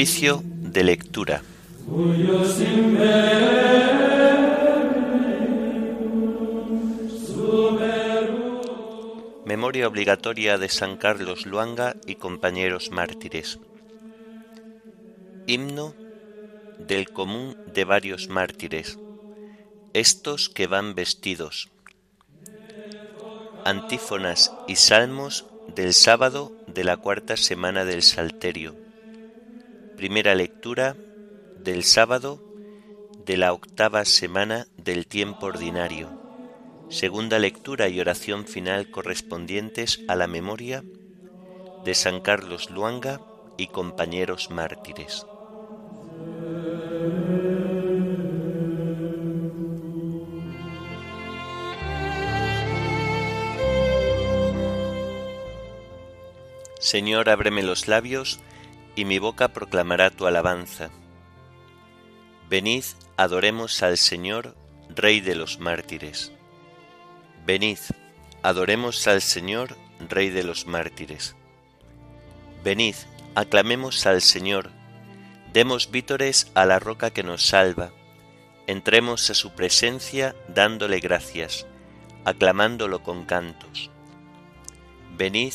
Oficio de lectura. Memoria obligatoria de San Carlos Luanga y compañeros mártires. Himno del común de varios mártires, estos que van vestidos. Antífonas y salmos del sábado de la cuarta semana del Salterio. Primera lectura del sábado de la octava semana del tiempo ordinario. Segunda lectura y oración final correspondientes a la memoria de San Carlos Luanga y compañeros mártires. Señor, ábreme los labios, y mi boca proclamará tu alabanza. Venid, adoremos al Señor, Rey de los mártires. Venid, adoremos al Señor, Rey de los mártires. Venid, aclamemos al Señor, demos vítores a la roca que nos salva, entremos a su presencia dándole gracias, aclamándolo con cantos. Venid,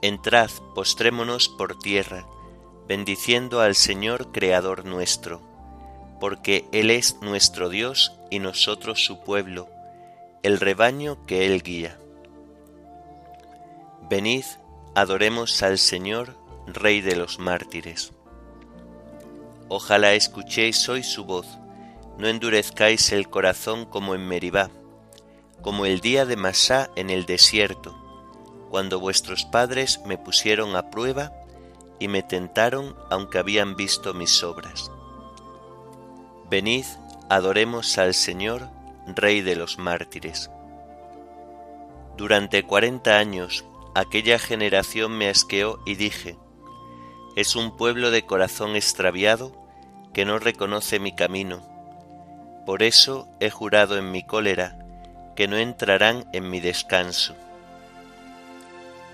Entrad, postrémonos por tierra, bendiciendo al Señor Creador nuestro, porque Él es nuestro Dios y nosotros su pueblo, el rebaño que Él guía. Venid, adoremos al Señor, Rey de los mártires. Ojalá escuchéis hoy su voz, no endurezcáis el corazón como en Meribá, como el día de Masá en el desierto, cuando vuestros padres me pusieron a prueba y me tentaron aunque habían visto mis obras. Venid, adoremos al Señor, Rey de los mártires. Durante cuarenta años aquella generación me asqueó y dije, es un pueblo de corazón extraviado que no reconoce mi camino. Por eso he jurado en mi cólera que no entrarán en mi descanso.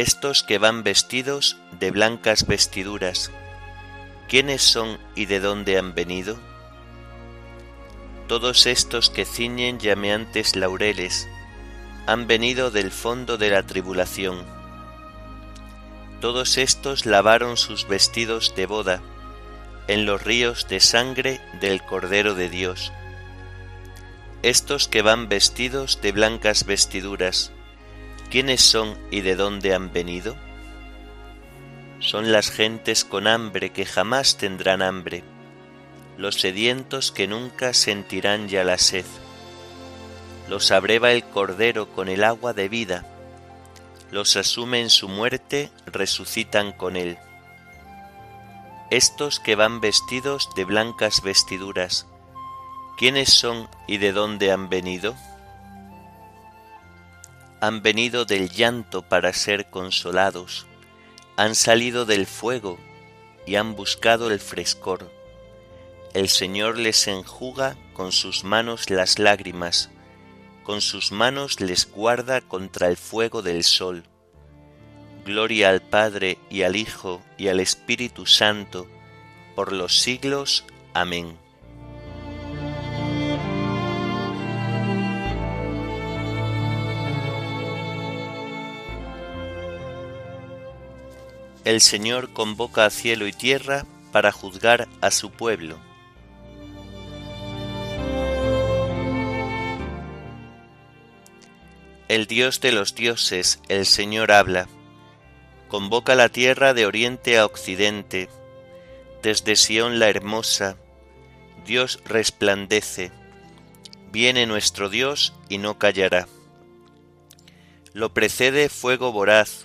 Estos que van vestidos de blancas vestiduras, ¿quiénes son y de dónde han venido? Todos estos que ciñen llameantes laureles han venido del fondo de la tribulación. Todos estos lavaron sus vestidos de boda en los ríos de sangre del Cordero de Dios. Estos que van vestidos de blancas vestiduras, ¿Quiénes son y de dónde han venido? Son las gentes con hambre que jamás tendrán hambre, los sedientos que nunca sentirán ya la sed. Los abreva el Cordero con el agua de vida, los asume en su muerte, resucitan con él. Estos que van vestidos de blancas vestiduras, ¿quiénes son y de dónde han venido? Han venido del llanto para ser consolados, han salido del fuego y han buscado el frescor. El Señor les enjuga con sus manos las lágrimas, con sus manos les guarda contra el fuego del sol. Gloria al Padre y al Hijo y al Espíritu Santo, por los siglos. Amén. El Señor convoca a cielo y tierra para juzgar a su pueblo. El Dios de los dioses, el Señor habla, convoca la tierra de oriente a occidente, desde Sión la hermosa, Dios resplandece, viene nuestro Dios y no callará. Lo precede fuego voraz,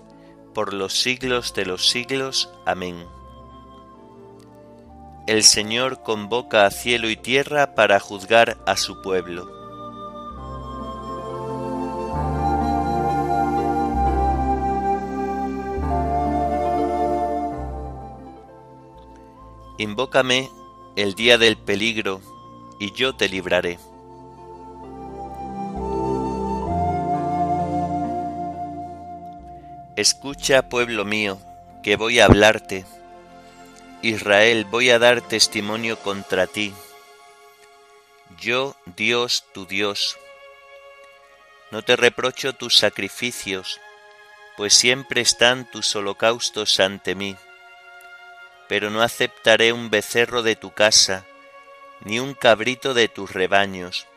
por los siglos de los siglos. Amén. El Señor convoca a cielo y tierra para juzgar a su pueblo. Invócame el día del peligro, y yo te libraré. Escucha, pueblo mío, que voy a hablarte. Israel, voy a dar testimonio contra ti. Yo, Dios, tu Dios. No te reprocho tus sacrificios, pues siempre están tus holocaustos ante mí. Pero no aceptaré un becerro de tu casa, ni un cabrito de tus rebaños,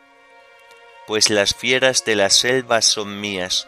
pues las fieras de la selva son mías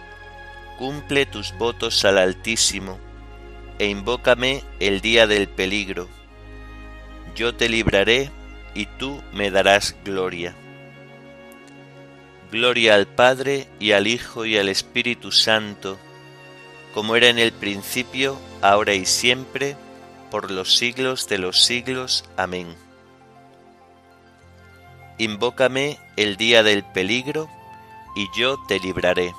cumple tus votos al Altísimo, e invócame el día del peligro. Yo te libraré y tú me darás gloria. Gloria al Padre y al Hijo y al Espíritu Santo, como era en el principio, ahora y siempre, por los siglos de los siglos. Amén. Invócame el día del peligro, y yo te libraré.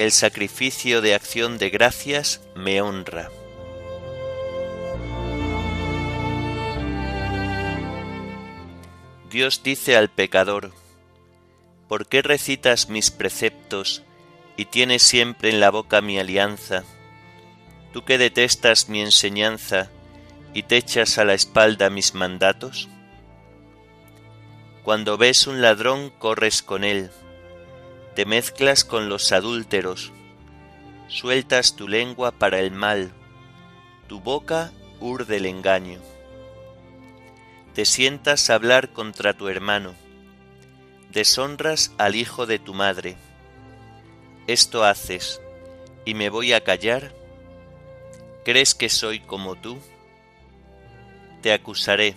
El sacrificio de acción de gracias me honra. Dios dice al pecador, ¿por qué recitas mis preceptos y tienes siempre en la boca mi alianza? Tú que detestas mi enseñanza y te echas a la espalda mis mandatos. Cuando ves un ladrón corres con él, te mezclas con los adúlteros, sueltas tu lengua para el mal, tu boca urde el engaño. Te sientas a hablar contra tu hermano, deshonras al hijo de tu madre. Esto haces, y me voy a callar. ¿Crees que soy como tú? Te acusaré,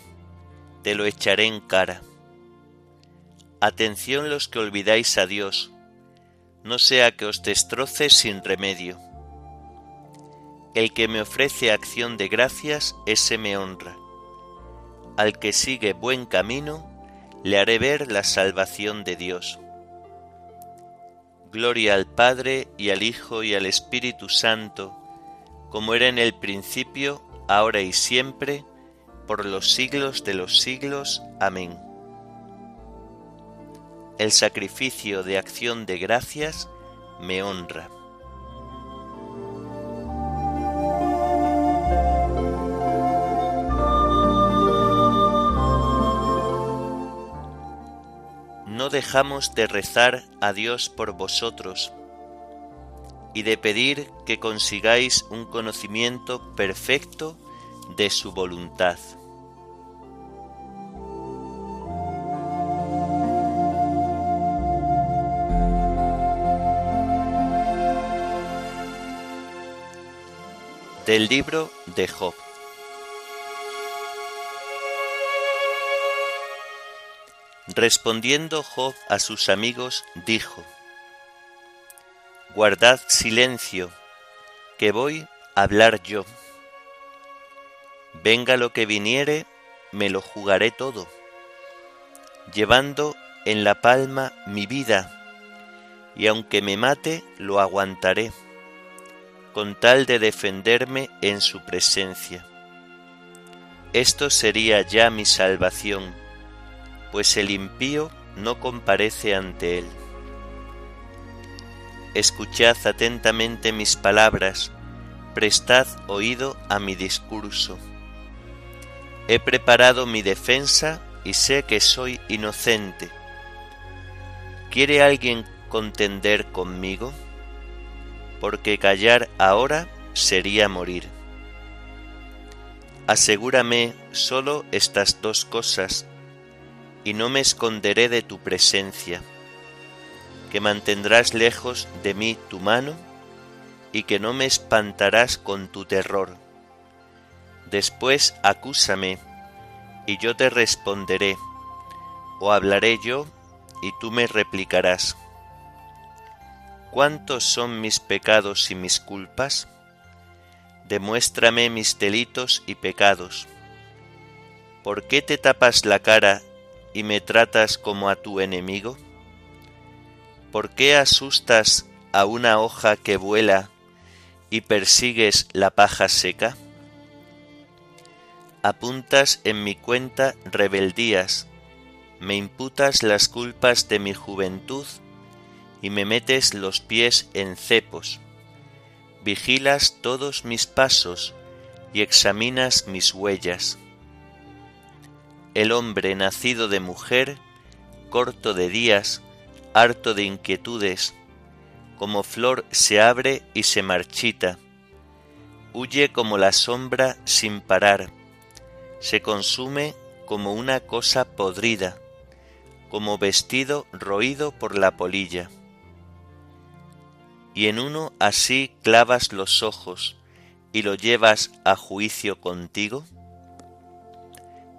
te lo echaré en cara. Atención los que olvidáis a Dios, no sea que os destroce sin remedio. El que me ofrece acción de gracias, ese me honra. Al que sigue buen camino, le haré ver la salvación de Dios. Gloria al Padre y al Hijo y al Espíritu Santo, como era en el principio, ahora y siempre, por los siglos de los siglos. Amén el sacrificio de acción de gracias me honra. No dejamos de rezar a Dios por vosotros y de pedir que consigáis un conocimiento perfecto de su voluntad. Del libro de Job. Respondiendo Job a sus amigos, dijo, Guardad silencio, que voy a hablar yo. Venga lo que viniere, me lo jugaré todo, llevando en la palma mi vida, y aunque me mate, lo aguantaré, con tal de defenderme en su presencia. Esto sería ya mi salvación, pues el impío no comparece ante él. Escuchad atentamente mis palabras, prestad oído a mi discurso. He preparado mi defensa y sé que soy inocente. ¿Quiere alguien contender conmigo? Porque callar ahora sería morir. Asegúrame solo estas dos cosas, y no me esconderé de tu presencia, que mantendrás lejos de mí tu mano, y que no me espantarás con tu terror Después acúsame, y yo te responderé, o hablaré yo, y tú me replicarás. ¿Cuántos son mis pecados y mis culpas? Demuéstrame mis delitos y pecados. ¿Por qué te tapas la cara y me tratas como a tu enemigo? ¿Por qué asustas a una hoja que vuela y persigues la paja seca? apuntas en mi cuenta rebeldías, me imputas las culpas de mi juventud y me metes los pies en cepos. Vigilas todos mis pasos y examinas mis huellas. El hombre nacido de mujer, corto de días, harto de inquietudes, como flor se abre y se marchita, huye como la sombra sin parar, se consume como una cosa podrida, como vestido roído por la polilla. Y en uno así clavas los ojos y lo llevas a juicio contigo?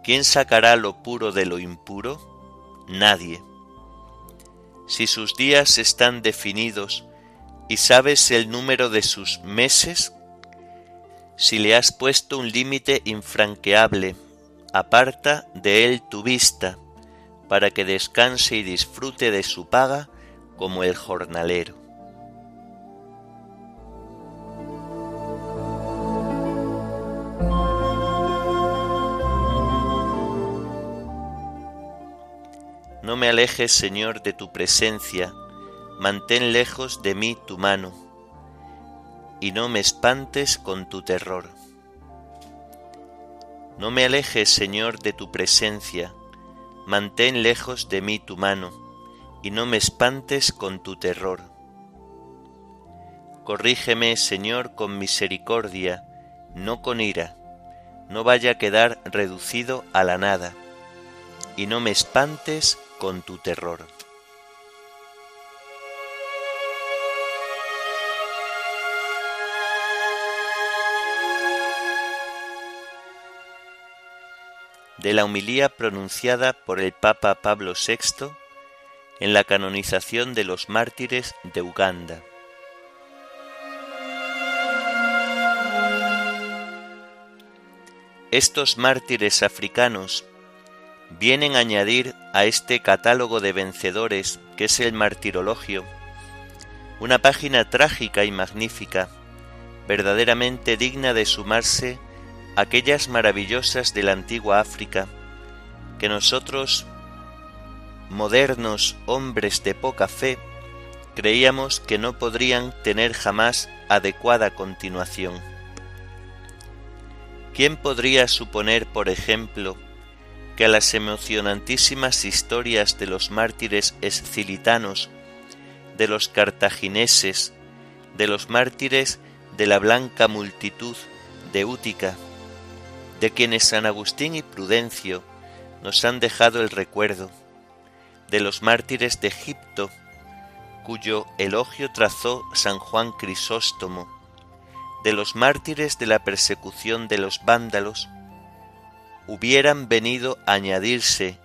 ¿Quién sacará lo puro de lo impuro? Nadie. Si sus días están definidos y sabes el número de sus meses, si le has puesto un límite infranqueable, aparta de él tu vista, para que descanse y disfrute de su paga como el jornalero. No me alejes, Señor, de tu presencia, mantén lejos de mí tu mano y no me espantes con tu terror. No me alejes, Señor, de tu presencia, mantén lejos de mí tu mano, y no me espantes con tu terror. Corrígeme, Señor, con misericordia, no con ira, no vaya a quedar reducido a la nada, y no me espantes con tu terror. de la humilía pronunciada por el Papa Pablo VI en la canonización de los mártires de Uganda. Estos mártires africanos vienen a añadir a este catálogo de vencedores que es el martirologio una página trágica y magnífica, verdaderamente digna de sumarse aquellas maravillosas de la antigua África que nosotros, modernos hombres de poca fe, creíamos que no podrían tener jamás adecuada continuación. ¿Quién podría suponer, por ejemplo, que a las emocionantísimas historias de los mártires escilitanos, de los cartagineses, de los mártires de la blanca multitud de Útica, de quienes San Agustín y Prudencio nos han dejado el recuerdo, de los mártires de Egipto, cuyo elogio trazó San Juan Crisóstomo, de los mártires de la persecución de los vándalos, hubieran venido a añadirse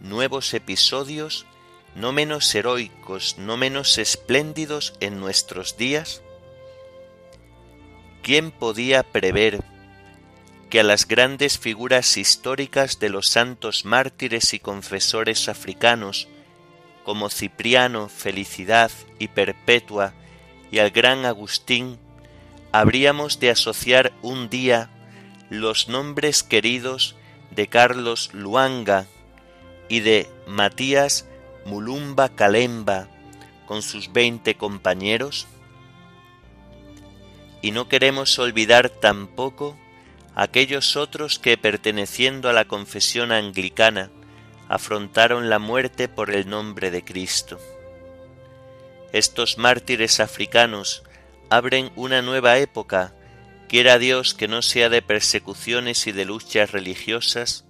nuevos episodios no menos heroicos, no menos espléndidos en nuestros días? ¿Quién podía prever que a las grandes figuras históricas de los santos mártires y confesores africanos, como Cipriano, Felicidad y Perpetua, y al gran Agustín, habríamos de asociar un día los nombres queridos de Carlos Luanga y de Matías Mulumba Calemba con sus veinte compañeros? Y no queremos olvidar tampoco aquellos otros que, perteneciendo a la confesión anglicana, afrontaron la muerte por el nombre de Cristo. Estos mártires africanos abren una nueva época, quiera Dios que no sea de persecuciones y de luchas religiosas,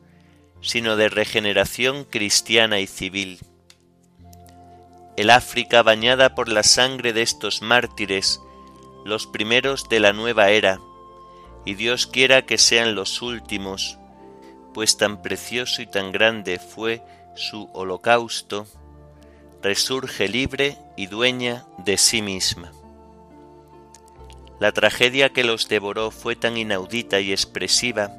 sino de regeneración cristiana y civil. El África bañada por la sangre de estos mártires, los primeros de la nueva era, y Dios quiera que sean los últimos, pues tan precioso y tan grande fue su holocausto, resurge libre y dueña de sí misma. La tragedia que los devoró fue tan inaudita y expresiva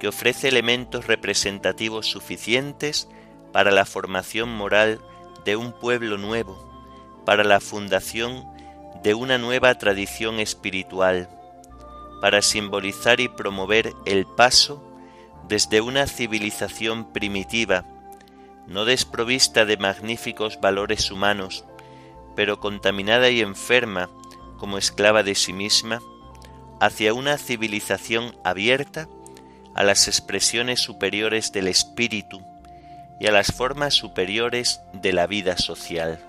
que ofrece elementos representativos suficientes para la formación moral de un pueblo nuevo, para la fundación de una nueva tradición espiritual, para simbolizar y promover el paso desde una civilización primitiva, no desprovista de magníficos valores humanos, pero contaminada y enferma como esclava de sí misma, hacia una civilización abierta a las expresiones superiores del espíritu y a las formas superiores de la vida social.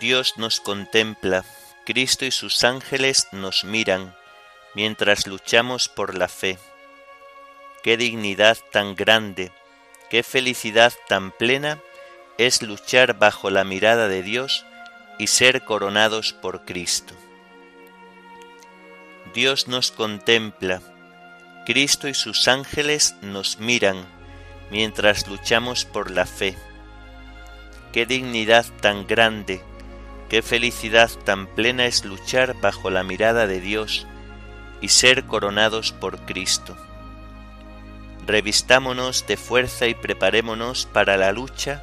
Dios nos contempla, Cristo y sus ángeles nos miran, mientras luchamos por la fe. Qué dignidad tan grande, qué felicidad tan plena es luchar bajo la mirada de Dios y ser coronados por Cristo. Dios nos contempla, Cristo y sus ángeles nos miran mientras luchamos por la fe. Qué dignidad tan grande, Qué felicidad tan plena es luchar bajo la mirada de Dios y ser coronados por Cristo. Revistámonos de fuerza y preparémonos para la lucha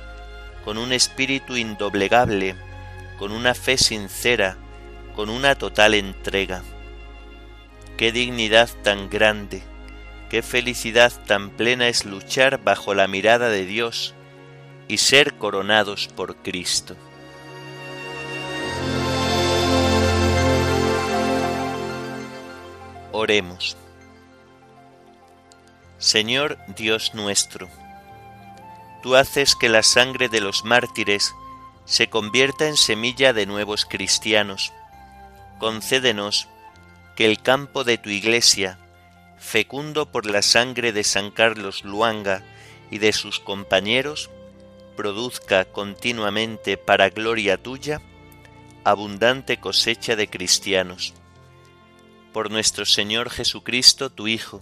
con un espíritu indoblegable, con una fe sincera, con una total entrega. Qué dignidad tan grande, qué felicidad tan plena es luchar bajo la mirada de Dios y ser coronados por Cristo. Oremos. Señor Dios nuestro, tú haces que la sangre de los mártires se convierta en semilla de nuevos cristianos. Concédenos que el campo de tu iglesia, fecundo por la sangre de San Carlos Luanga y de sus compañeros, produzca continuamente para gloria tuya abundante cosecha de cristianos por nuestro Señor Jesucristo, tu Hijo,